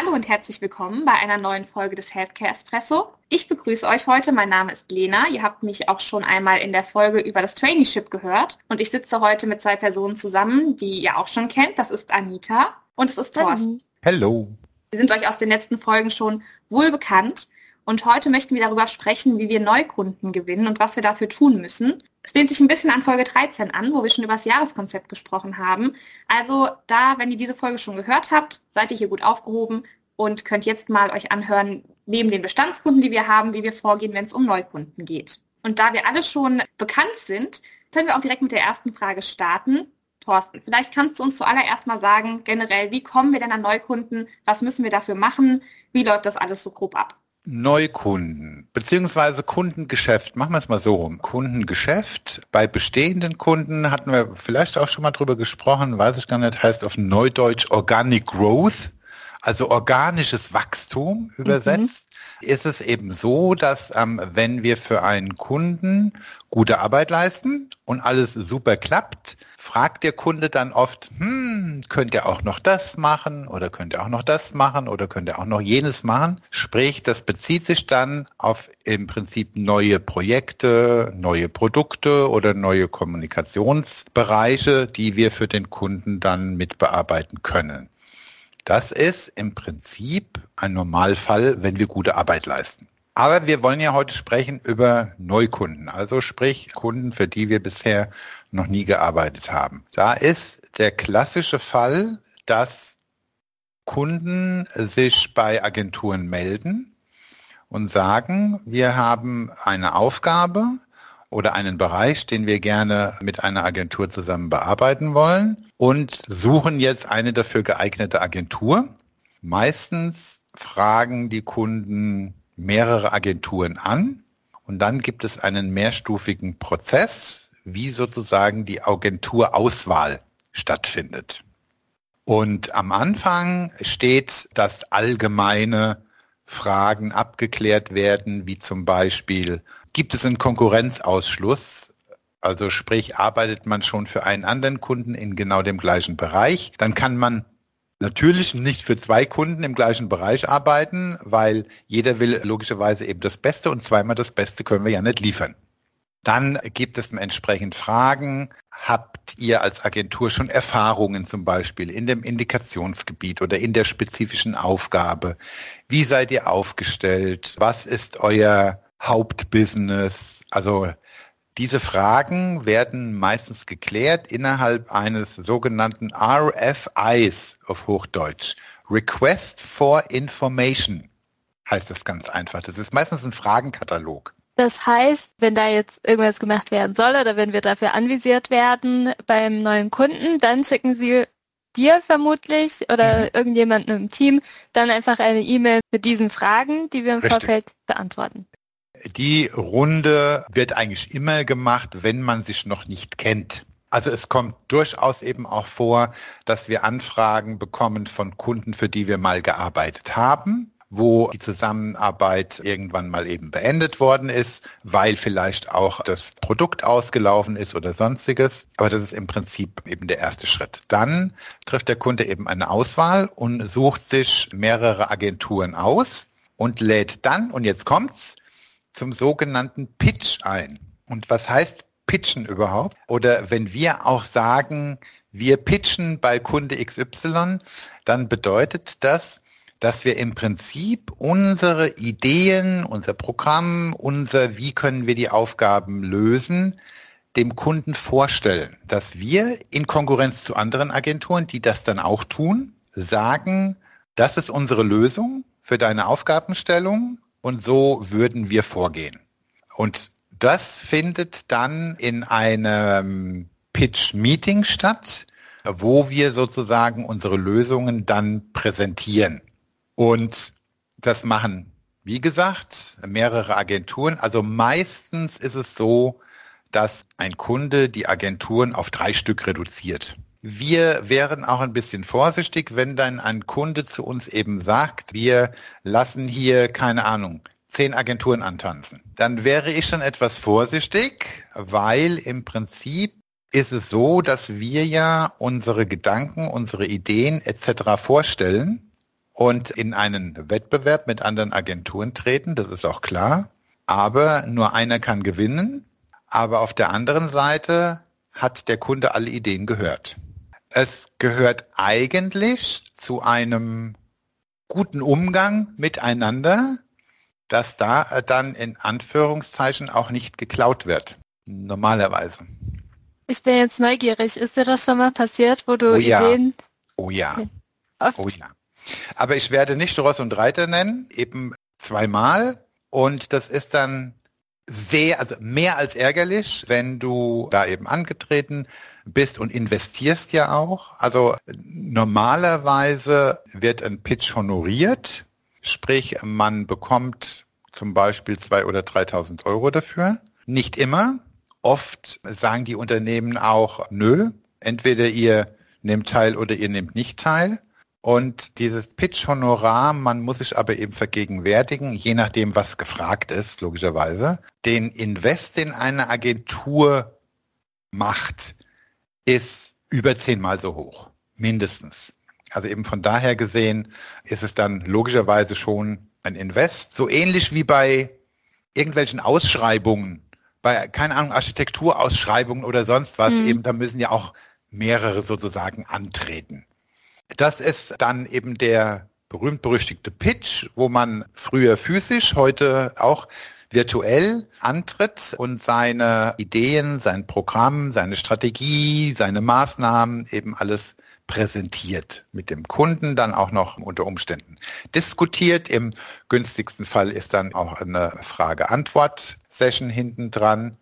Hallo und herzlich willkommen bei einer neuen Folge des Healthcare Espresso. Ich begrüße euch heute. Mein Name ist Lena. Ihr habt mich auch schon einmal in der Folge über das Traineeship gehört. Und ich sitze heute mit zwei Personen zusammen, die ihr auch schon kennt. Das ist Anita und es ist Thorsten. Hallo. Wir sind euch aus den letzten Folgen schon wohl bekannt. Und heute möchten wir darüber sprechen, wie wir Neukunden gewinnen und was wir dafür tun müssen. Es lehnt sich ein bisschen an Folge 13 an, wo wir schon über das Jahreskonzept gesprochen haben. Also da, wenn ihr diese Folge schon gehört habt, seid ihr hier gut aufgehoben und könnt jetzt mal euch anhören, neben den Bestandskunden, die wir haben, wie wir vorgehen, wenn es um Neukunden geht. Und da wir alle schon bekannt sind, können wir auch direkt mit der ersten Frage starten. Thorsten, vielleicht kannst du uns zuallererst mal sagen, generell, wie kommen wir denn an Neukunden? Was müssen wir dafür machen? Wie läuft das alles so grob ab? Neukunden beziehungsweise Kundengeschäft, machen wir es mal so rum. Kundengeschäft. Bei bestehenden Kunden hatten wir vielleicht auch schon mal drüber gesprochen, weiß ich gar nicht, heißt auf Neudeutsch Organic Growth, also organisches Wachstum übersetzt. Mhm. Ist es eben so, dass ähm, wenn wir für einen Kunden gute Arbeit leisten und alles super klappt, fragt der Kunde dann oft, hm, könnt ihr auch noch das machen oder könnt ihr auch noch das machen oder könnt ihr auch noch jenes machen? Sprich, das bezieht sich dann auf im Prinzip neue Projekte, neue Produkte oder neue Kommunikationsbereiche, die wir für den Kunden dann mitbearbeiten können. Das ist im Prinzip ein Normalfall, wenn wir gute Arbeit leisten. Aber wir wollen ja heute sprechen über Neukunden, also sprich Kunden, für die wir bisher noch nie gearbeitet haben. Da ist der klassische Fall, dass Kunden sich bei Agenturen melden und sagen, wir haben eine Aufgabe oder einen Bereich, den wir gerne mit einer Agentur zusammen bearbeiten wollen und suchen jetzt eine dafür geeignete Agentur. Meistens fragen die Kunden mehrere Agenturen an und dann gibt es einen mehrstufigen Prozess, wie sozusagen die Agenturauswahl stattfindet. Und am Anfang steht, dass allgemeine Fragen abgeklärt werden, wie zum Beispiel, gibt es einen Konkurrenzausschluss? Also sprich, arbeitet man schon für einen anderen Kunden in genau dem gleichen Bereich? Dann kann man natürlich nicht für zwei Kunden im gleichen Bereich arbeiten, weil jeder will logischerweise eben das Beste und zweimal das Beste können wir ja nicht liefern. Dann gibt es entsprechend Fragen. Habt ihr als Agentur schon Erfahrungen zum Beispiel in dem Indikationsgebiet oder in der spezifischen Aufgabe? Wie seid ihr aufgestellt? Was ist euer Hauptbusiness? Also diese Fragen werden meistens geklärt innerhalb eines sogenannten RFIs auf Hochdeutsch. Request for Information heißt das ganz einfach. Das ist meistens ein Fragenkatalog. Das heißt, wenn da jetzt irgendwas gemacht werden soll oder wenn wir dafür anvisiert werden beim neuen Kunden, dann schicken Sie dir vermutlich oder mhm. irgendjemandem im Team dann einfach eine E-Mail mit diesen Fragen, die wir im Richtig. Vorfeld beantworten. Die Runde wird eigentlich immer gemacht, wenn man sich noch nicht kennt. Also es kommt durchaus eben auch vor, dass wir Anfragen bekommen von Kunden, für die wir mal gearbeitet haben wo die Zusammenarbeit irgendwann mal eben beendet worden ist, weil vielleicht auch das Produkt ausgelaufen ist oder sonstiges. Aber das ist im Prinzip eben der erste Schritt. Dann trifft der Kunde eben eine Auswahl und sucht sich mehrere Agenturen aus und lädt dann, und jetzt kommt's, zum sogenannten Pitch ein. Und was heißt pitchen überhaupt? Oder wenn wir auch sagen, wir pitchen bei Kunde XY, dann bedeutet das, dass wir im Prinzip unsere Ideen, unser Programm, unser, wie können wir die Aufgaben lösen, dem Kunden vorstellen, dass wir in Konkurrenz zu anderen Agenturen, die das dann auch tun, sagen, das ist unsere Lösung für deine Aufgabenstellung und so würden wir vorgehen. Und das findet dann in einem Pitch-Meeting statt, wo wir sozusagen unsere Lösungen dann präsentieren. Und das machen, wie gesagt, mehrere Agenturen. Also meistens ist es so, dass ein Kunde die Agenturen auf drei Stück reduziert. Wir wären auch ein bisschen vorsichtig, wenn dann ein Kunde zu uns eben sagt, wir lassen hier, keine Ahnung, zehn Agenturen antanzen. Dann wäre ich schon etwas vorsichtig, weil im Prinzip ist es so, dass wir ja unsere Gedanken, unsere Ideen etc. vorstellen und in einen Wettbewerb mit anderen Agenturen treten, das ist auch klar. Aber nur einer kann gewinnen. Aber auf der anderen Seite hat der Kunde alle Ideen gehört. Es gehört eigentlich zu einem guten Umgang miteinander, dass da dann in Anführungszeichen auch nicht geklaut wird. Normalerweise. Ich bin jetzt neugierig. Ist dir das schon mal passiert, wo du oh ja. Ideen... Oh ja. Oft? Oh ja. Aber ich werde nicht Ross und Reiter nennen, eben zweimal. Und das ist dann sehr, also mehr als ärgerlich, wenn du da eben angetreten bist und investierst ja auch. Also normalerweise wird ein Pitch honoriert, sprich man bekommt zum Beispiel zwei oder 3.000 Euro dafür. Nicht immer, Oft sagen die Unternehmen auch, nö, entweder ihr nehmt teil oder ihr nehmt nicht teil. Und dieses Pitch-Honorar, man muss sich aber eben vergegenwärtigen, je nachdem, was gefragt ist, logischerweise, den Invest in eine Agentur macht, ist über zehnmal so hoch, mindestens. Also eben von daher gesehen ist es dann logischerweise schon ein Invest, so ähnlich wie bei irgendwelchen Ausschreibungen bei, keine Ahnung, Architekturausschreibungen oder sonst was, mhm. eben, da müssen ja auch mehrere sozusagen antreten. Das ist dann eben der berühmt-berüchtigte Pitch, wo man früher physisch, heute auch virtuell antritt und seine Ideen, sein Programm, seine Strategie, seine Maßnahmen eben alles präsentiert mit dem Kunden, dann auch noch unter Umständen diskutiert. Im günstigsten Fall ist dann auch eine Frage-Antwort-Session hinten dran.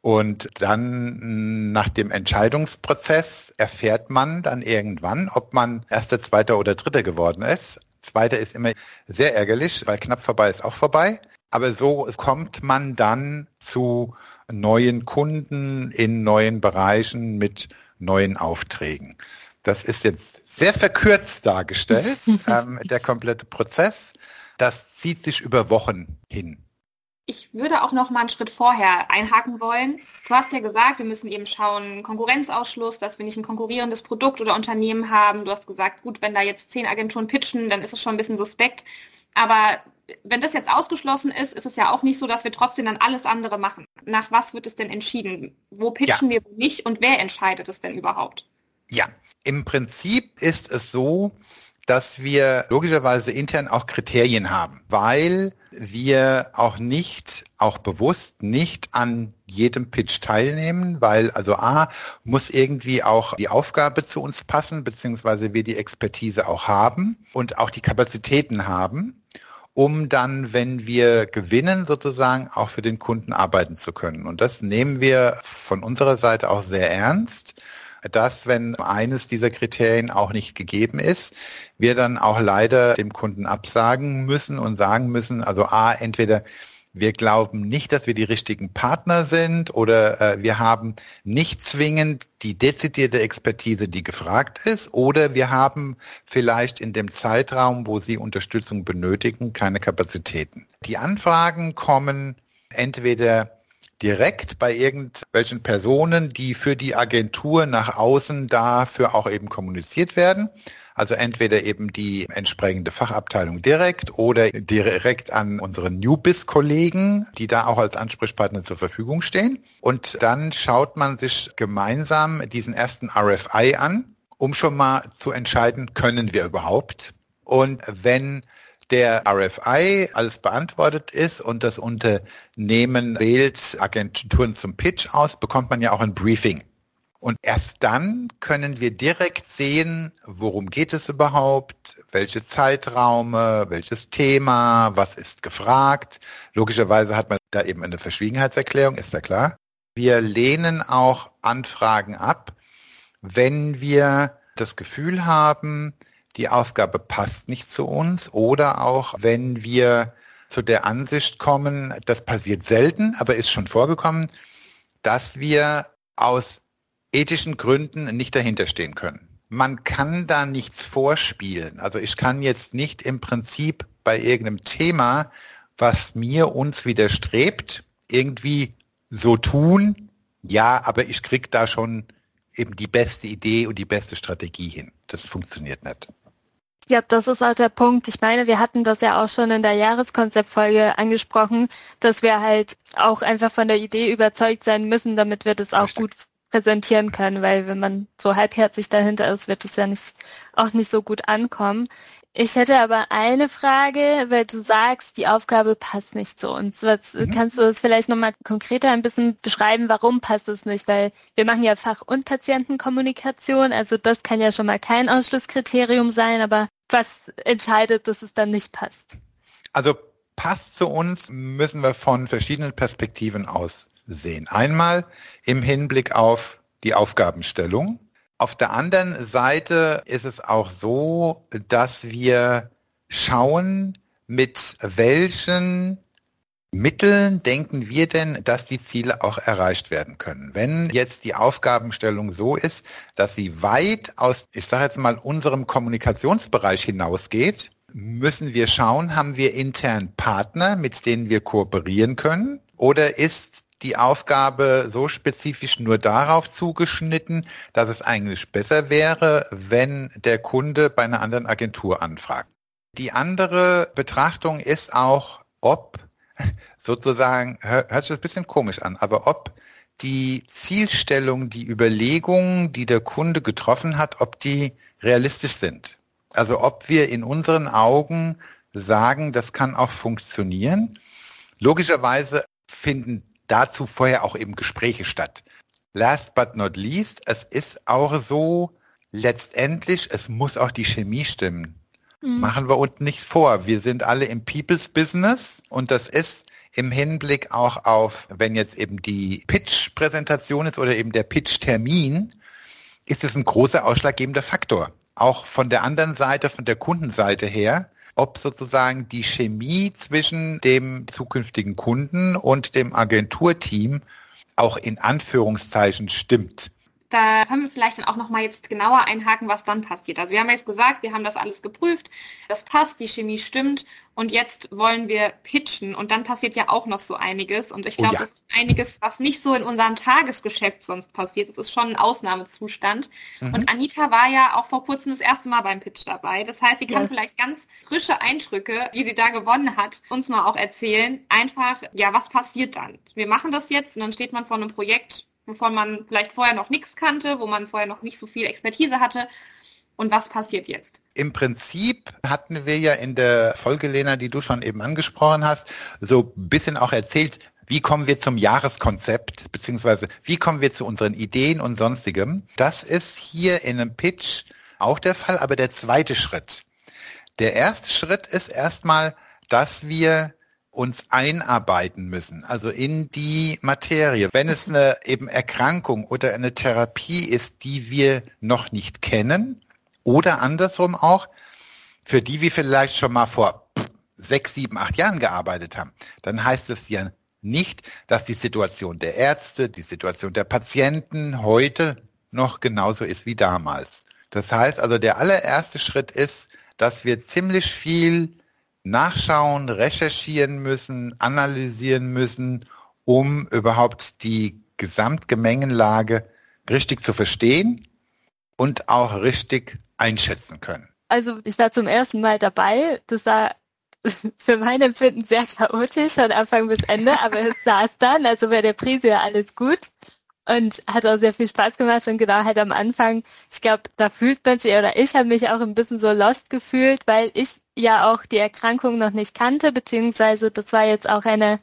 Und dann nach dem Entscheidungsprozess erfährt man dann irgendwann, ob man erster, zweiter oder dritter geworden ist. Zweiter ist immer sehr ärgerlich, weil knapp vorbei ist auch vorbei. Aber so kommt man dann zu neuen Kunden in neuen Bereichen mit neuen Aufträgen. Das ist jetzt sehr verkürzt dargestellt, ähm, der komplette Prozess. Das zieht sich über Wochen hin. Ich würde auch noch mal einen Schritt vorher einhaken wollen. Du hast ja gesagt, wir müssen eben schauen, Konkurrenzausschluss, dass wir nicht ein konkurrierendes Produkt oder Unternehmen haben. Du hast gesagt, gut, wenn da jetzt zehn Agenturen pitchen, dann ist es schon ein bisschen suspekt. Aber wenn das jetzt ausgeschlossen ist, ist es ja auch nicht so, dass wir trotzdem dann alles andere machen. Nach was wird es denn entschieden? Wo pitchen ja. wir nicht und wer entscheidet es denn überhaupt? Ja, im Prinzip ist es so, dass wir logischerweise intern auch Kriterien haben, weil wir auch nicht, auch bewusst nicht an jedem Pitch teilnehmen, weil also A muss irgendwie auch die Aufgabe zu uns passen, beziehungsweise wir die Expertise auch haben und auch die Kapazitäten haben, um dann, wenn wir gewinnen, sozusagen auch für den Kunden arbeiten zu können. Und das nehmen wir von unserer Seite auch sehr ernst dass wenn eines dieser Kriterien auch nicht gegeben ist, wir dann auch leider dem Kunden absagen müssen und sagen müssen, also A, entweder wir glauben nicht, dass wir die richtigen Partner sind oder äh, wir haben nicht zwingend die dezidierte Expertise, die gefragt ist, oder wir haben vielleicht in dem Zeitraum, wo Sie Unterstützung benötigen, keine Kapazitäten. Die Anfragen kommen entweder direkt bei irgendwelchen Personen, die für die Agentur nach außen dafür auch eben kommuniziert werden. Also entweder eben die entsprechende Fachabteilung direkt oder direkt an unsere Newbiz-Kollegen, die da auch als Ansprechpartner zur Verfügung stehen. Und dann schaut man sich gemeinsam diesen ersten RFI an, um schon mal zu entscheiden, können wir überhaupt? Und wenn der RFI alles beantwortet ist und das Unternehmen wählt Agenturen zum Pitch aus, bekommt man ja auch ein Briefing. Und erst dann können wir direkt sehen, worum geht es überhaupt, welche Zeitraume, welches Thema, was ist gefragt. Logischerweise hat man da eben eine Verschwiegenheitserklärung, ist ja klar. Wir lehnen auch Anfragen ab, wenn wir das Gefühl haben, die Aufgabe passt nicht zu uns oder auch wenn wir zu der Ansicht kommen, das passiert selten, aber ist schon vorgekommen, dass wir aus ethischen Gründen nicht dahinterstehen können. Man kann da nichts vorspielen. Also ich kann jetzt nicht im Prinzip bei irgendeinem Thema, was mir uns widerstrebt, irgendwie so tun, ja, aber ich krieg da schon eben die beste Idee und die beste Strategie hin. Das funktioniert nicht. Ja, das ist auch der Punkt. Ich meine, wir hatten das ja auch schon in der Jahreskonzeptfolge angesprochen, dass wir halt auch einfach von der Idee überzeugt sein müssen, damit wir das auch Richtig. gut präsentieren können, weil wenn man so halbherzig dahinter ist, wird es ja nicht, auch nicht so gut ankommen. Ich hätte aber eine Frage, weil du sagst, die Aufgabe passt nicht zu uns. Was, mhm. Kannst du das vielleicht nochmal konkreter ein bisschen beschreiben, warum passt es nicht? Weil wir machen ja Fach- und Patientenkommunikation, also das kann ja schon mal kein Ausschlusskriterium sein, aber was entscheidet, dass es dann nicht passt? Also passt zu uns müssen wir von verschiedenen Perspektiven aus sehen. Einmal im Hinblick auf die Aufgabenstellung, auf der anderen Seite ist es auch so, dass wir schauen, mit welchen Mitteln denken wir denn, dass die Ziele auch erreicht werden können? Wenn jetzt die Aufgabenstellung so ist, dass sie weit aus, ich sage jetzt mal, unserem Kommunikationsbereich hinausgeht, müssen wir schauen, haben wir intern Partner, mit denen wir kooperieren können? Oder ist die Aufgabe so spezifisch nur darauf zugeschnitten, dass es eigentlich besser wäre, wenn der Kunde bei einer anderen Agentur anfragt. Die andere Betrachtung ist auch, ob sozusagen, hört sich ein bisschen komisch an, aber ob die Zielstellung, die Überlegungen, die der Kunde getroffen hat, ob die realistisch sind. Also ob wir in unseren Augen sagen, das kann auch funktionieren. Logischerweise finden dazu vorher auch eben Gespräche statt. Last but not least, es ist auch so, letztendlich, es muss auch die Chemie stimmen. Mhm. Machen wir uns nichts vor. Wir sind alle im People's Business und das ist im Hinblick auch auf, wenn jetzt eben die Pitch-Präsentation ist oder eben der Pitch-Termin, ist es ein großer ausschlaggebender Faktor. Auch von der anderen Seite, von der Kundenseite her, ob sozusagen die Chemie zwischen dem zukünftigen Kunden und dem Agenturteam auch in Anführungszeichen stimmt. Da können wir vielleicht dann auch nochmal jetzt genauer einhaken, was dann passiert. Also wir haben jetzt gesagt, wir haben das alles geprüft, das passt, die Chemie stimmt und jetzt wollen wir pitchen und dann passiert ja auch noch so einiges und ich glaube, oh ja. das ist einiges, was nicht so in unserem Tagesgeschäft sonst passiert. Das ist schon ein Ausnahmezustand. Mhm. Und Anita war ja auch vor kurzem das erste Mal beim Pitch dabei. Das heißt, sie kann yes. vielleicht ganz frische Eindrücke, die sie da gewonnen hat, uns mal auch erzählen. Einfach, ja, was passiert dann? Wir machen das jetzt und dann steht man vor einem Projekt wovon man vielleicht vorher noch nichts kannte, wo man vorher noch nicht so viel Expertise hatte. Und was passiert jetzt? Im Prinzip hatten wir ja in der Folge, Lena, die du schon eben angesprochen hast, so ein bisschen auch erzählt, wie kommen wir zum Jahreskonzept, beziehungsweise wie kommen wir zu unseren Ideen und sonstigem. Das ist hier in einem Pitch auch der Fall, aber der zweite Schritt. Der erste Schritt ist erstmal, dass wir uns einarbeiten müssen, also in die Materie. Wenn es eine eben Erkrankung oder eine Therapie ist, die wir noch nicht kennen oder andersrum auch, für die wir vielleicht schon mal vor sechs, sieben, acht Jahren gearbeitet haben, dann heißt es ja nicht, dass die Situation der Ärzte, die Situation der Patienten heute noch genauso ist wie damals. Das heißt also, der allererste Schritt ist, dass wir ziemlich viel nachschauen, recherchieren müssen, analysieren müssen, um überhaupt die Gesamtgemengenlage richtig zu verstehen und auch richtig einschätzen können. Also ich war zum ersten Mal dabei. Das war für mein Empfinden sehr chaotisch von Anfang bis Ende, aber es saß dann, also bei der Prise ja alles gut und hat auch sehr viel Spaß gemacht und genau halt am Anfang, ich glaube, da fühlt man sich oder ich habe mich auch ein bisschen so lost gefühlt, weil ich ja auch die Erkrankung noch nicht kannte, beziehungsweise das war jetzt auch eine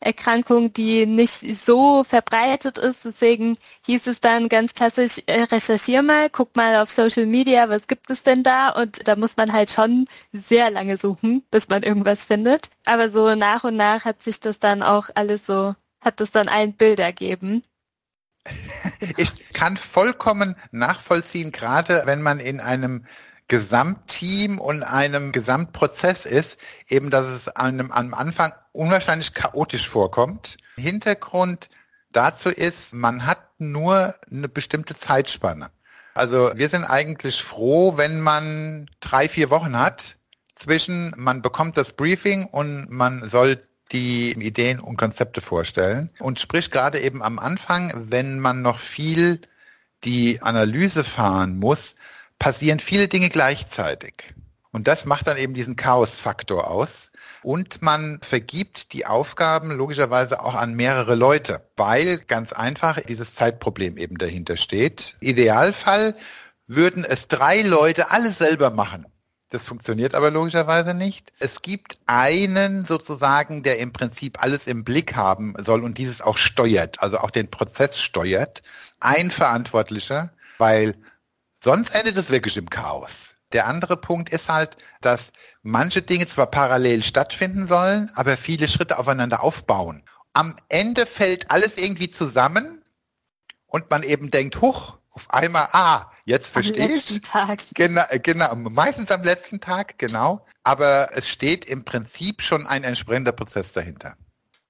Erkrankung, die nicht so verbreitet ist. Deswegen hieß es dann ganz klassisch, äh, recherchier mal, guck mal auf Social Media, was gibt es denn da? Und da muss man halt schon sehr lange suchen, bis man irgendwas findet. Aber so nach und nach hat sich das dann auch alles so, hat es dann ein Bild ergeben. Ich kann vollkommen nachvollziehen, gerade wenn man in einem Gesamtteam und einem Gesamtprozess ist, eben dass es einem am Anfang unwahrscheinlich chaotisch vorkommt. Hintergrund dazu ist, man hat nur eine bestimmte Zeitspanne. Also wir sind eigentlich froh, wenn man drei, vier Wochen hat zwischen, man bekommt das Briefing und man soll die Ideen und Konzepte vorstellen. Und sprich gerade eben am Anfang, wenn man noch viel die Analyse fahren muss, passieren viele Dinge gleichzeitig. Und das macht dann eben diesen Chaos-Faktor aus. Und man vergibt die Aufgaben logischerweise auch an mehrere Leute, weil ganz einfach dieses Zeitproblem eben dahinter steht. Idealfall würden es drei Leute alle selber machen. Das funktioniert aber logischerweise nicht. Es gibt einen sozusagen, der im Prinzip alles im Blick haben soll und dieses auch steuert, also auch den Prozess steuert. Ein Verantwortlicher, weil sonst endet es wirklich im Chaos. Der andere Punkt ist halt, dass manche Dinge zwar parallel stattfinden sollen, aber viele Schritte aufeinander aufbauen. Am Ende fällt alles irgendwie zusammen und man eben denkt, huch, auf einmal, ah, jetzt verstehe ich. Tag. Genau, genau, meistens am letzten Tag, genau. Aber es steht im Prinzip schon ein entsprechender Prozess dahinter.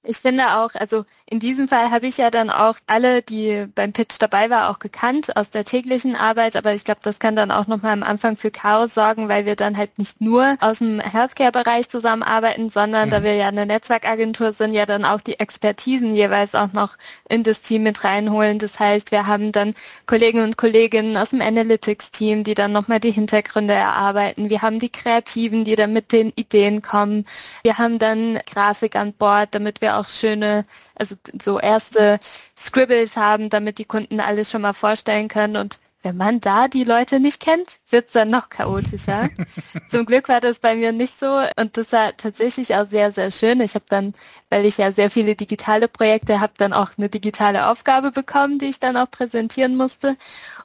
Ich finde auch, also in diesem Fall habe ich ja dann auch alle, die beim Pitch dabei war, auch gekannt aus der täglichen Arbeit, aber ich glaube, das kann dann auch nochmal am Anfang für Chaos sorgen, weil wir dann halt nicht nur aus dem Healthcare-Bereich zusammenarbeiten, sondern mhm. da wir ja eine Netzwerkagentur sind, ja dann auch die Expertisen jeweils auch noch in das Team mit reinholen. Das heißt, wir haben dann Kollegen und Kolleginnen aus dem Analytics-Team, die dann nochmal die Hintergründe erarbeiten. Wir haben die Kreativen, die dann mit den Ideen kommen. Wir haben dann Grafik an Bord, damit wir auch schöne, also so erste Scribbles haben, damit die Kunden alles schon mal vorstellen können und wenn man da die Leute nicht kennt, wird's dann noch chaotischer. Zum Glück war das bei mir nicht so und das war tatsächlich auch sehr, sehr schön. Ich habe dann, weil ich ja sehr viele digitale Projekte habe, dann auch eine digitale Aufgabe bekommen, die ich dann auch präsentieren musste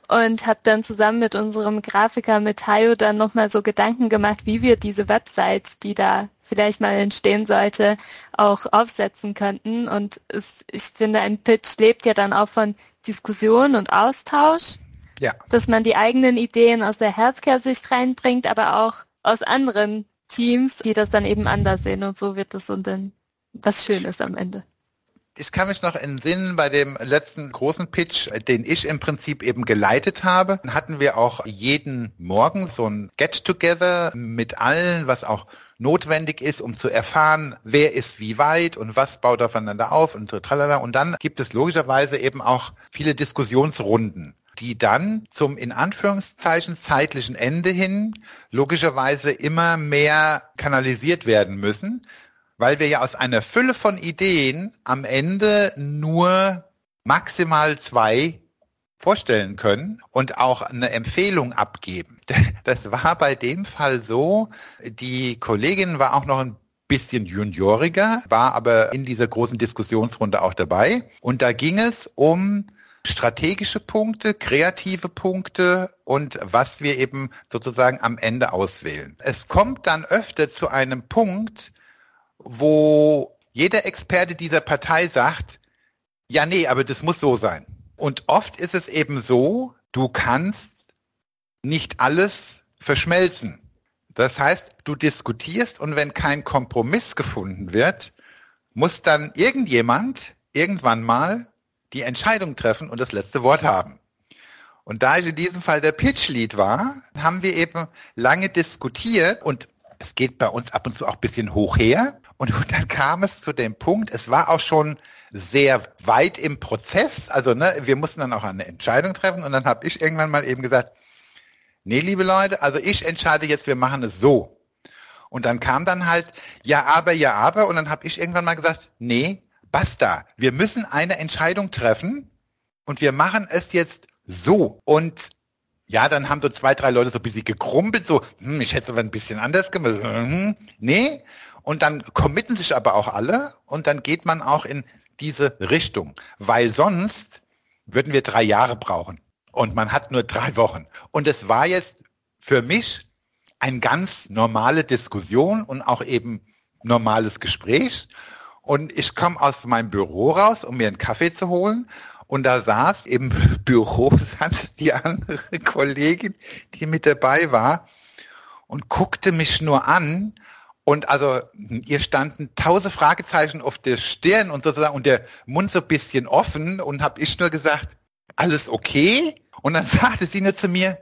und habe dann zusammen mit unserem Grafiker mit Tayo dann nochmal so Gedanken gemacht, wie wir diese Website, die da vielleicht mal entstehen sollte, auch aufsetzen könnten. Und es, ich finde, ein Pitch lebt ja dann auch von Diskussion und Austausch. Ja. Dass man die eigenen Ideen aus der Healthcare-Sicht reinbringt, aber auch aus anderen Teams, die das dann eben anders sehen. Und so wird es und dann was Schönes am Ende. Ich kann mich noch entsinnen, bei dem letzten großen Pitch, den ich im Prinzip eben geleitet habe, hatten wir auch jeden Morgen so ein Get-Together mit allen, was auch notwendig ist, um zu erfahren, wer ist wie weit und was baut aufeinander auf und so tralala. Und dann gibt es logischerweise eben auch viele Diskussionsrunden die dann zum in Anführungszeichen zeitlichen Ende hin logischerweise immer mehr kanalisiert werden müssen, weil wir ja aus einer Fülle von Ideen am Ende nur maximal zwei vorstellen können und auch eine Empfehlung abgeben. Das war bei dem Fall so, die Kollegin war auch noch ein bisschen junioriger, war aber in dieser großen Diskussionsrunde auch dabei. Und da ging es um strategische Punkte, kreative Punkte und was wir eben sozusagen am Ende auswählen. Es kommt dann öfter zu einem Punkt, wo jeder Experte dieser Partei sagt, ja, nee, aber das muss so sein. Und oft ist es eben so, du kannst nicht alles verschmelzen. Das heißt, du diskutierst und wenn kein Kompromiss gefunden wird, muss dann irgendjemand irgendwann mal die Entscheidung treffen und das letzte Wort haben. Und da ich in diesem Fall der Pitch-Lead war, haben wir eben lange diskutiert und es geht bei uns ab und zu auch ein bisschen hoch her. Und dann kam es zu dem Punkt, es war auch schon sehr weit im Prozess. Also ne, wir mussten dann auch eine Entscheidung treffen und dann habe ich irgendwann mal eben gesagt, nee, liebe Leute, also ich entscheide jetzt, wir machen es so. Und dann kam dann halt, ja, aber, ja, aber. Und dann habe ich irgendwann mal gesagt, nee, basta. Wir müssen eine Entscheidung treffen und wir machen es jetzt so. Und ja, dann haben so zwei, drei Leute so ein bisschen gekrumpelt, so, hm, ich hätte aber ein bisschen anders gemacht. Hm, nee. Und dann committen sich aber auch alle und dann geht man auch in diese Richtung, weil sonst würden wir drei Jahre brauchen und man hat nur drei Wochen. Und es war jetzt für mich eine ganz normale Diskussion und auch eben normales Gespräch. Und ich komme aus meinem Büro raus, um mir einen Kaffee zu holen. Und da saß im Büro die andere Kollegin, die mit dabei war und guckte mich nur an und also ihr standen tausend Fragezeichen auf der Stirn und sozusagen und der Mund so ein bisschen offen und habe ich nur gesagt, alles okay? Und dann sagte sie nur zu mir,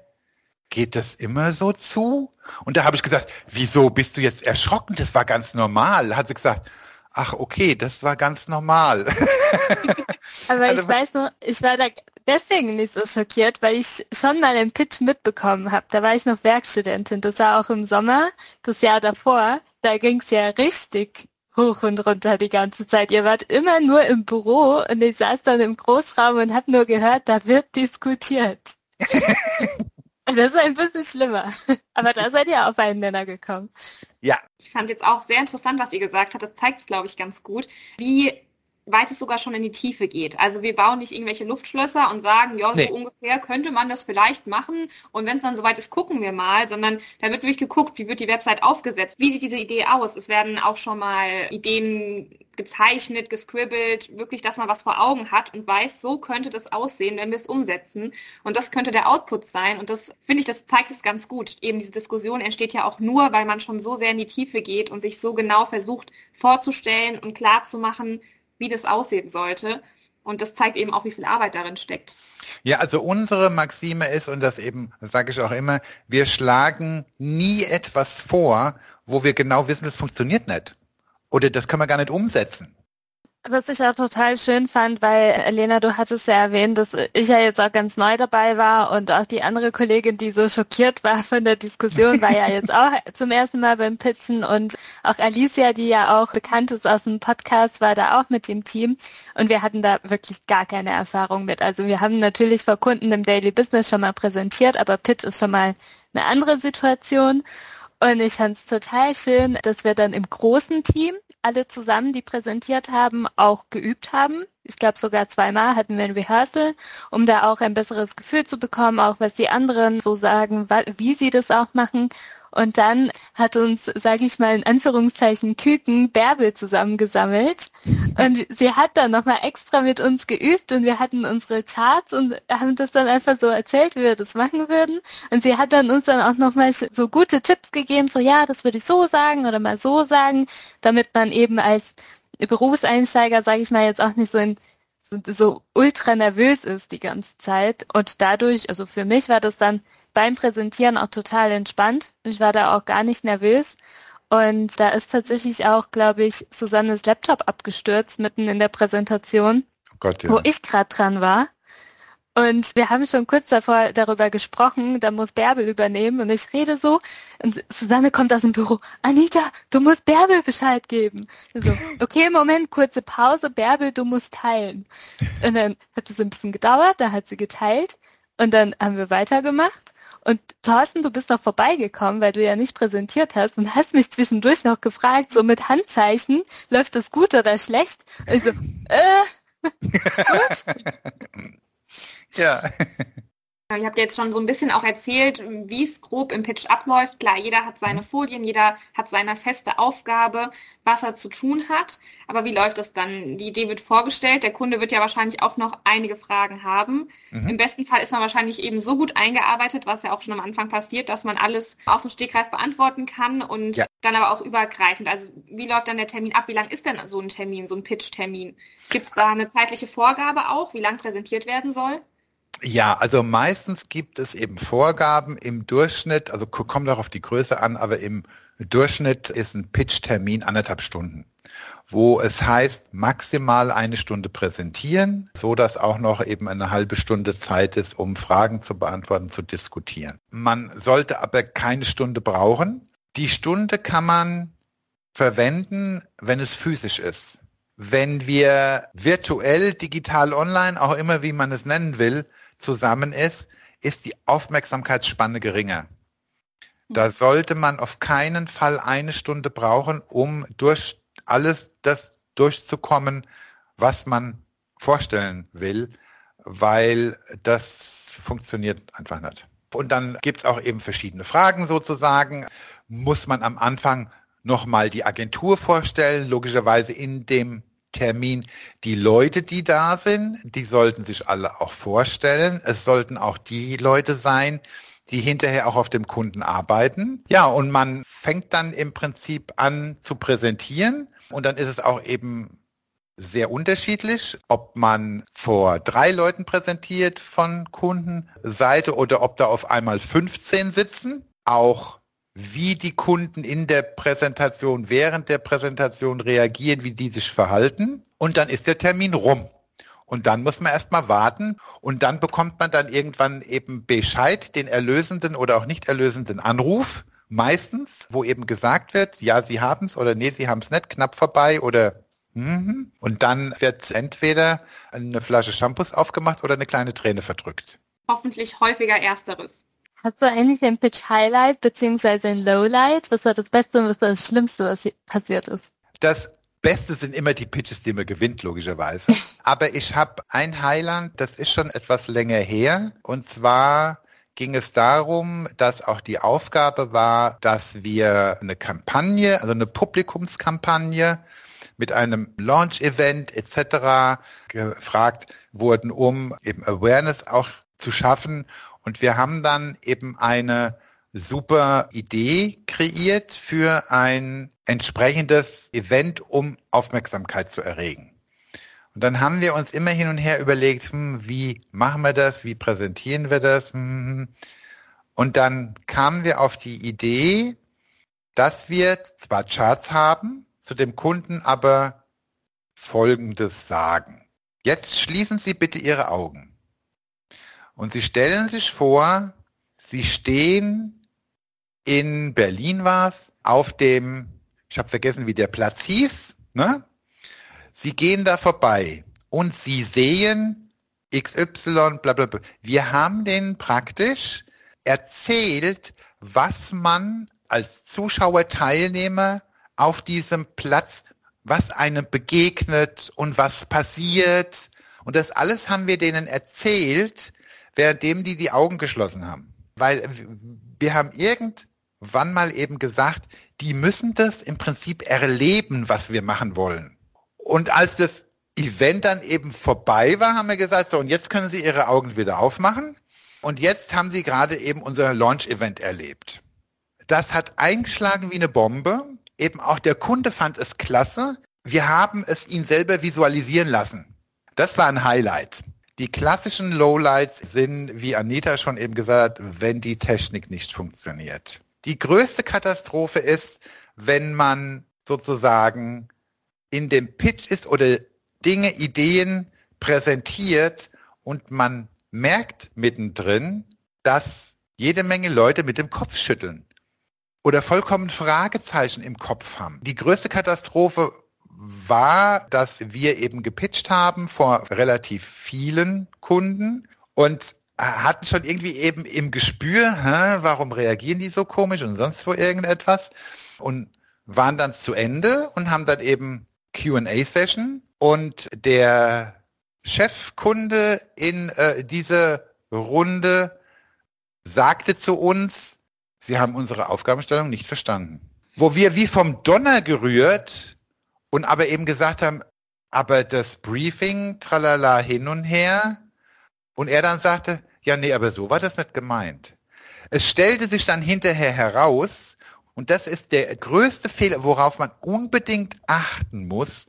geht das immer so zu? Und da habe ich gesagt, wieso bist du jetzt erschrocken? Das war ganz normal. Hat sie gesagt, ach okay, das war ganz normal. Aber also, ich weiß noch, ich war da deswegen nicht so schockiert, weil ich schon mal einen Pitch mitbekommen habe. Da war ich noch Werkstudentin. Das war auch im Sommer, das Jahr davor. Da ging es ja richtig hoch und runter die ganze Zeit. Ihr wart immer nur im Büro und ich saß dann im Großraum und habe nur gehört, da wird diskutiert. Das ist ein bisschen schlimmer. Aber da seid ihr auf einen Nenner gekommen. Ja. Ich fand jetzt auch sehr interessant, was ihr gesagt habt. Das zeigt es, glaube ich, ganz gut, wie weit es sogar schon in die Tiefe geht. Also wir bauen nicht irgendwelche Luftschlösser und sagen, ja, so nee. ungefähr könnte man das vielleicht machen und wenn es dann soweit ist, gucken wir mal, sondern da wird wirklich geguckt, wie wird die Website aufgesetzt, wie sieht diese Idee aus. Es werden auch schon mal Ideen gezeichnet, gescribbelt, wirklich, dass man was vor Augen hat und weiß, so könnte das aussehen, wenn wir es umsetzen. Und das könnte der Output sein. Und das finde ich, das zeigt es ganz gut. Eben diese Diskussion entsteht ja auch nur, weil man schon so sehr in die Tiefe geht und sich so genau versucht vorzustellen und klar zu machen, wie das aussehen sollte. Und das zeigt eben auch, wie viel Arbeit darin steckt. Ja, also unsere Maxime ist, und das eben sage ich auch immer, wir schlagen nie etwas vor, wo wir genau wissen, es funktioniert nicht. Oder das können wir gar nicht umsetzen. Was ich auch total schön fand, weil Elena, du hattest ja erwähnt, dass ich ja jetzt auch ganz neu dabei war und auch die andere Kollegin, die so schockiert war von der Diskussion, war ja jetzt auch zum ersten Mal beim Pitchen und auch Alicia, die ja auch bekannt ist aus dem Podcast, war da auch mit dem Team und wir hatten da wirklich gar keine Erfahrung mit. Also wir haben natürlich vor Kunden im Daily Business schon mal präsentiert, aber Pitch ist schon mal eine andere Situation. Und ich fand es total schön, dass wir dann im großen Team alle zusammen, die präsentiert haben, auch geübt haben. Ich glaube sogar zweimal hatten wir ein Rehearsal, um da auch ein besseres Gefühl zu bekommen, auch was die anderen so sagen, wie sie das auch machen. Und dann hat uns, sage ich mal in Anführungszeichen, Küken Bärbel zusammengesammelt. Und sie hat dann nochmal extra mit uns geübt und wir hatten unsere Charts und haben das dann einfach so erzählt, wie wir das machen würden. Und sie hat dann uns dann auch nochmal so gute Tipps gegeben, so ja, das würde ich so sagen oder mal so sagen, damit man eben als Berufseinsteiger, sage ich mal, jetzt auch nicht so in so ultra nervös ist die ganze Zeit. Und dadurch, also für mich war das dann beim Präsentieren auch total entspannt. Ich war da auch gar nicht nervös. Und da ist tatsächlich auch, glaube ich, Susannes Laptop abgestürzt mitten in der Präsentation, oh Gott, ja. wo ich gerade dran war. Und wir haben schon kurz davor darüber gesprochen, da muss Bärbel übernehmen und ich rede so und Susanne kommt aus dem Büro, Anita, du musst Bärbel Bescheid geben. So, okay, Moment, kurze Pause, Bärbel, du musst teilen. Und dann hat es ein bisschen gedauert, da hat sie geteilt und dann haben wir weitergemacht und Thorsten, du bist noch vorbeigekommen, weil du ja nicht präsentiert hast und hast mich zwischendurch noch gefragt, so mit Handzeichen, läuft das gut oder schlecht? Also, äh, gut. ja. Ihr habt jetzt schon so ein bisschen auch erzählt, wie es grob im Pitch abläuft. Klar, jeder hat seine mhm. Folien, jeder hat seine feste Aufgabe, was er zu tun hat. Aber wie läuft das dann? Die Idee wird vorgestellt, der Kunde wird ja wahrscheinlich auch noch einige Fragen haben. Mhm. Im besten Fall ist man wahrscheinlich eben so gut eingearbeitet, was ja auch schon am Anfang passiert, dass man alles aus dem Stegreif beantworten kann und ja. dann aber auch übergreifend. Also wie läuft dann der Termin ab? Wie lang ist denn so ein Termin, so ein Pitch-Termin? Gibt es da eine zeitliche Vorgabe auch, wie lang präsentiert werden soll? Ja, also meistens gibt es eben Vorgaben im Durchschnitt, also kommt auch auf die Größe an, aber im Durchschnitt ist ein Pitch-Termin anderthalb Stunden, wo es heißt, maximal eine Stunde präsentieren, so dass auch noch eben eine halbe Stunde Zeit ist, um Fragen zu beantworten, zu diskutieren. Man sollte aber keine Stunde brauchen. Die Stunde kann man verwenden, wenn es physisch ist. Wenn wir virtuell, digital, online, auch immer wie man es nennen will, zusammen ist, ist die Aufmerksamkeitsspanne geringer. Da mhm. sollte man auf keinen Fall eine Stunde brauchen, um durch alles das durchzukommen, was man vorstellen will, weil das funktioniert einfach nicht. Und dann gibt es auch eben verschiedene Fragen sozusagen. Muss man am Anfang nochmal die Agentur vorstellen, logischerweise in dem Termin. Die Leute, die da sind, die sollten sich alle auch vorstellen. Es sollten auch die Leute sein, die hinterher auch auf dem Kunden arbeiten. Ja, und man fängt dann im Prinzip an zu präsentieren und dann ist es auch eben sehr unterschiedlich, ob man vor drei Leuten präsentiert von Kundenseite oder ob da auf einmal 15 sitzen. Auch wie die Kunden in der Präsentation, während der Präsentation reagieren, wie die sich verhalten. Und dann ist der Termin rum. Und dann muss man erstmal warten und dann bekommt man dann irgendwann eben Bescheid, den erlösenden oder auch nicht erlösenden Anruf. Meistens, wo eben gesagt wird, ja, Sie haben es oder nee, Sie haben es nicht, knapp vorbei oder mhm. und dann wird entweder eine Flasche Shampoos aufgemacht oder eine kleine Träne verdrückt. Hoffentlich häufiger ersteres. Hast du eigentlich ein Pitch Highlight beziehungsweise ein Lowlight? Was war das Beste und was war das Schlimmste, was passiert ist? Das Beste sind immer die Pitches, die man gewinnt, logischerweise. Aber ich habe ein Highlight, das ist schon etwas länger her. Und zwar ging es darum, dass auch die Aufgabe war, dass wir eine Kampagne, also eine Publikumskampagne mit einem Launch-Event etc. gefragt wurden, um eben Awareness auch zu schaffen. Und wir haben dann eben eine super Idee kreiert für ein entsprechendes Event, um Aufmerksamkeit zu erregen. Und dann haben wir uns immer hin und her überlegt, hm, wie machen wir das, wie präsentieren wir das. Hm, hm, hm. Und dann kamen wir auf die Idee, dass wir zwar Charts haben, zu dem Kunden aber Folgendes sagen. Jetzt schließen Sie bitte Ihre Augen. Und Sie stellen sich vor, Sie stehen in Berlin war es, auf dem, ich habe vergessen, wie der Platz hieß, ne? Sie gehen da vorbei und Sie sehen XY, bla bla bla. Wir haben denen praktisch erzählt, was man als Zuschauer, Teilnehmer auf diesem Platz, was einem begegnet und was passiert. Und das alles haben wir denen erzählt, währenddem die die Augen geschlossen haben. Weil wir haben irgend wann mal eben gesagt, die müssen das im Prinzip erleben, was wir machen wollen. Und als das Event dann eben vorbei war, haben wir gesagt, so und jetzt können Sie Ihre Augen wieder aufmachen. Und jetzt haben Sie gerade eben unser Launch-Event erlebt. Das hat eingeschlagen wie eine Bombe. Eben auch der Kunde fand es klasse. Wir haben es ihn selber visualisieren lassen. Das war ein Highlight. Die klassischen Lowlights sind, wie Anita schon eben gesagt hat, wenn die Technik nicht funktioniert. Die größte Katastrophe ist, wenn man sozusagen in dem Pitch ist oder Dinge, Ideen präsentiert und man merkt mittendrin, dass jede Menge Leute mit dem Kopf schütteln oder vollkommen Fragezeichen im Kopf haben. Die größte Katastrophe war, dass wir eben gepitcht haben vor relativ vielen Kunden und hatten schon irgendwie eben im Gespür, hä, warum reagieren die so komisch und sonst wo irgendetwas und waren dann zu Ende und haben dann eben Q&A-Session und der Chefkunde in äh, dieser Runde sagte zu uns, Sie haben unsere Aufgabenstellung nicht verstanden. Wo wir wie vom Donner gerührt und aber eben gesagt haben, aber das Briefing, tralala hin und her. Und er dann sagte, ja, nee, aber so war das nicht gemeint. Es stellte sich dann hinterher heraus, und das ist der größte Fehler, worauf man unbedingt achten muss,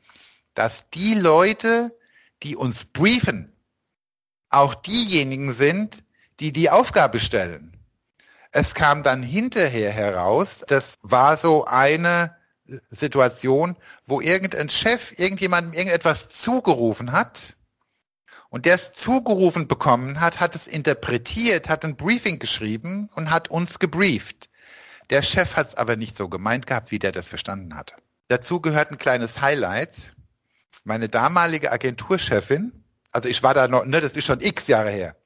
dass die Leute, die uns briefen, auch diejenigen sind, die die Aufgabe stellen. Es kam dann hinterher heraus, das war so eine Situation, wo irgendein Chef irgendjemandem irgendetwas zugerufen hat und der es zugerufen bekommen hat, hat es interpretiert, hat ein Briefing geschrieben und hat uns gebrieft. Der Chef hat es aber nicht so gemeint gehabt, wie der das verstanden hat. Dazu gehört ein kleines Highlight. Meine damalige Agenturchefin, also ich war da noch, ne, das ist schon x Jahre her.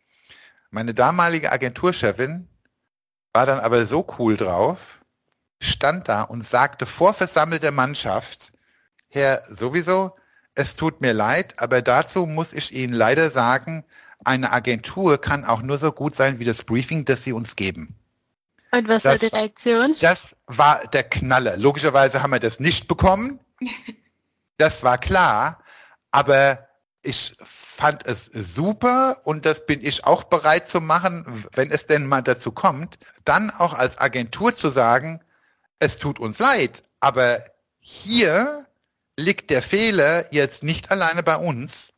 Meine damalige Agenturchefin war dann aber so cool drauf, stand da und sagte vor versammelter Mannschaft, Herr sowieso, es tut mir leid, aber dazu muss ich Ihnen leider sagen, eine Agentur kann auch nur so gut sein wie das Briefing, das Sie uns geben. Und was das, war die Reaktion? Das war der Knaller. Logischerweise haben wir das nicht bekommen. Das war klar. Aber ich fand es super und das bin ich auch bereit zu machen, wenn es denn mal dazu kommt, dann auch als Agentur zu sagen, es tut uns leid, aber hier liegt der Fehler jetzt nicht alleine bei uns,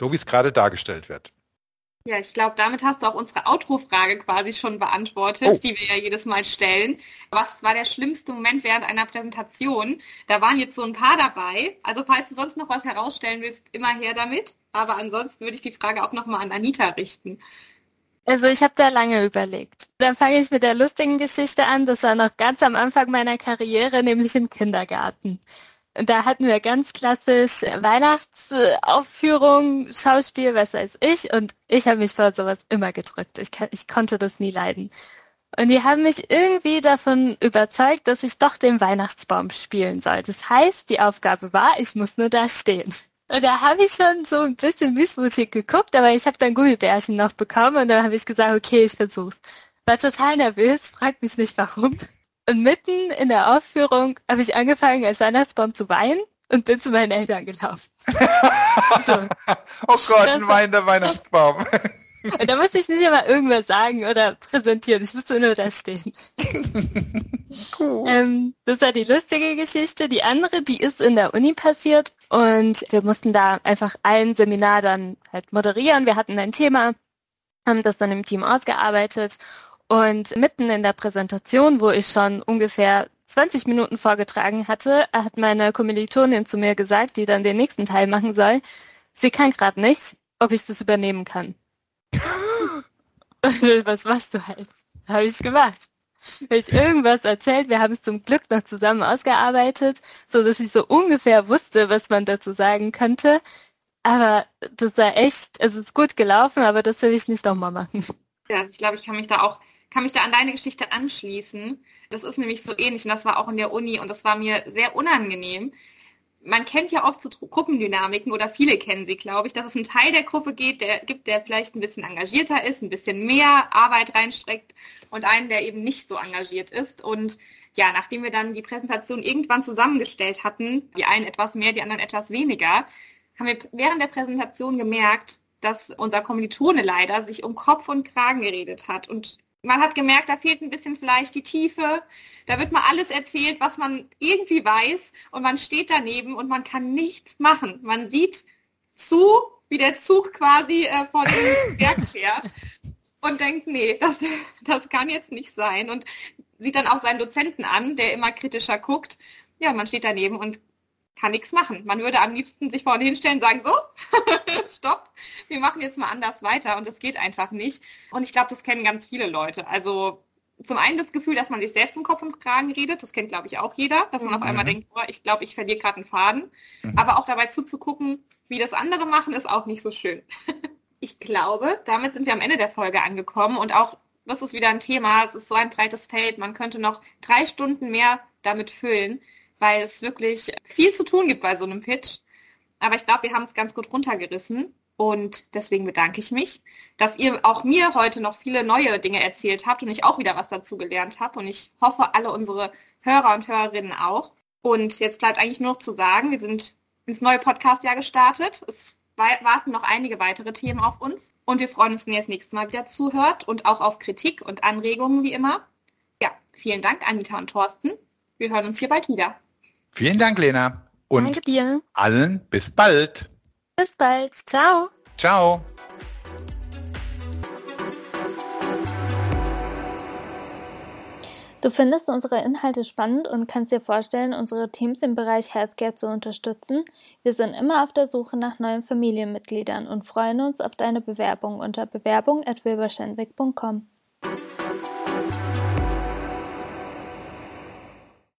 so wie es gerade dargestellt wird. Ja, ich glaube, damit hast du auch unsere Outro-Frage quasi schon beantwortet, oh. die wir ja jedes Mal stellen. Was war der schlimmste Moment während einer Präsentation? Da waren jetzt so ein paar dabei. Also falls du sonst noch was herausstellen willst, immer her damit. Aber ansonsten würde ich die Frage auch nochmal an Anita richten. Also ich habe da lange überlegt. Dann fange ich mit der lustigen Geschichte an. Das war noch ganz am Anfang meiner Karriere, nämlich im Kindergarten. Da hatten wir ganz klassisch Weihnachtsaufführung, Schauspiel, was weiß ich. Und ich habe mich vor sowas immer gedrückt. Ich, ich konnte das nie leiden. Und die haben mich irgendwie davon überzeugt, dass ich doch den Weihnachtsbaum spielen soll. Das heißt, die Aufgabe war, ich muss nur da stehen. Und da habe ich schon so ein bisschen missmutig geguckt, aber ich habe dann Gummibärchen noch bekommen und dann habe ich gesagt, okay, ich versuch's. War total nervös, fragt mich nicht warum. Und mitten in der Aufführung habe ich angefangen, als Weihnachtsbaum zu weinen und bin zu meinen Eltern gelaufen. so. Oh Gott, ein weinender Weihnachtsbaum. da musste ich nicht immer irgendwas sagen oder präsentieren. Ich musste nur da stehen. Cool. Ähm, das war die lustige Geschichte. Die andere, die ist in der Uni passiert und wir mussten da einfach ein Seminar dann halt moderieren. Wir hatten ein Thema, haben das dann im Team ausgearbeitet und mitten in der Präsentation, wo ich schon ungefähr 20 Minuten vorgetragen hatte, hat meine Kommilitonin zu mir gesagt, die dann den nächsten Teil machen soll, sie kann gerade nicht, ob ich das übernehmen kann. Was machst du halt? Habe ich gemacht. Habe ich irgendwas erzählt, wir haben es zum Glück noch zusammen ausgearbeitet, so dass ich so ungefähr wusste, was man dazu sagen könnte. Aber das war echt, es ist gut gelaufen, aber das will ich nicht nochmal machen. Ja, ich glaube, ich kann mich da auch kann mich da an deine Geschichte anschließen. Das ist nämlich so ähnlich und das war auch in der Uni und das war mir sehr unangenehm. Man kennt ja oft so Gruppendynamiken oder viele kennen sie, glaube ich, dass es einen Teil der Gruppe geht, der gibt, der vielleicht ein bisschen engagierter ist, ein bisschen mehr Arbeit reinstreckt und einen, der eben nicht so engagiert ist. Und ja, nachdem wir dann die Präsentation irgendwann zusammengestellt hatten, die einen etwas mehr, die anderen etwas weniger, haben wir während der Präsentation gemerkt, dass unser Kommilitone leider sich um Kopf und Kragen geredet hat und man hat gemerkt, da fehlt ein bisschen vielleicht die Tiefe. Da wird mal alles erzählt, was man irgendwie weiß und man steht daneben und man kann nichts machen. Man sieht zu, wie der Zug quasi äh, vor dem Berg fährt und denkt, nee, das, das kann jetzt nicht sein und sieht dann auch seinen Dozenten an, der immer kritischer guckt. Ja, man steht daneben und kann nichts machen. Man würde am liebsten sich vorne hinstellen und sagen, so, stopp, wir machen jetzt mal anders weiter und das geht einfach nicht. Und ich glaube, das kennen ganz viele Leute. Also zum einen das Gefühl, dass man sich selbst im Kopf und Kragen redet, das kennt, glaube ich, auch jeder, dass man auf einmal mhm. denkt, boah, ich glaube, ich verliere gerade einen Faden. Mhm. Aber auch dabei zuzugucken, wie das andere machen, ist auch nicht so schön. ich glaube, damit sind wir am Ende der Folge angekommen und auch das ist wieder ein Thema, es ist so ein breites Feld, man könnte noch drei Stunden mehr damit füllen weil es wirklich viel zu tun gibt bei so einem Pitch. Aber ich glaube, wir haben es ganz gut runtergerissen. Und deswegen bedanke ich mich, dass ihr auch mir heute noch viele neue Dinge erzählt habt und ich auch wieder was dazu gelernt habe. Und ich hoffe, alle unsere Hörer und Hörerinnen auch. Und jetzt bleibt eigentlich nur noch zu sagen, wir sind ins neue Podcastjahr gestartet. Es warten noch einige weitere Themen auf uns. Und wir freuen uns, wenn ihr das nächste Mal wieder zuhört und auch auf Kritik und Anregungen wie immer. Ja, vielen Dank, Anita und Thorsten. Wir hören uns hier bald wieder. Vielen Dank, Lena. Und Danke dir. allen bis bald. Bis bald. Ciao. Ciao. Du findest unsere Inhalte spannend und kannst dir vorstellen, unsere Teams im Bereich Healthcare zu unterstützen. Wir sind immer auf der Suche nach neuen Familienmitgliedern und freuen uns auf deine Bewerbung unter bewerbung.wilberschenwick.com.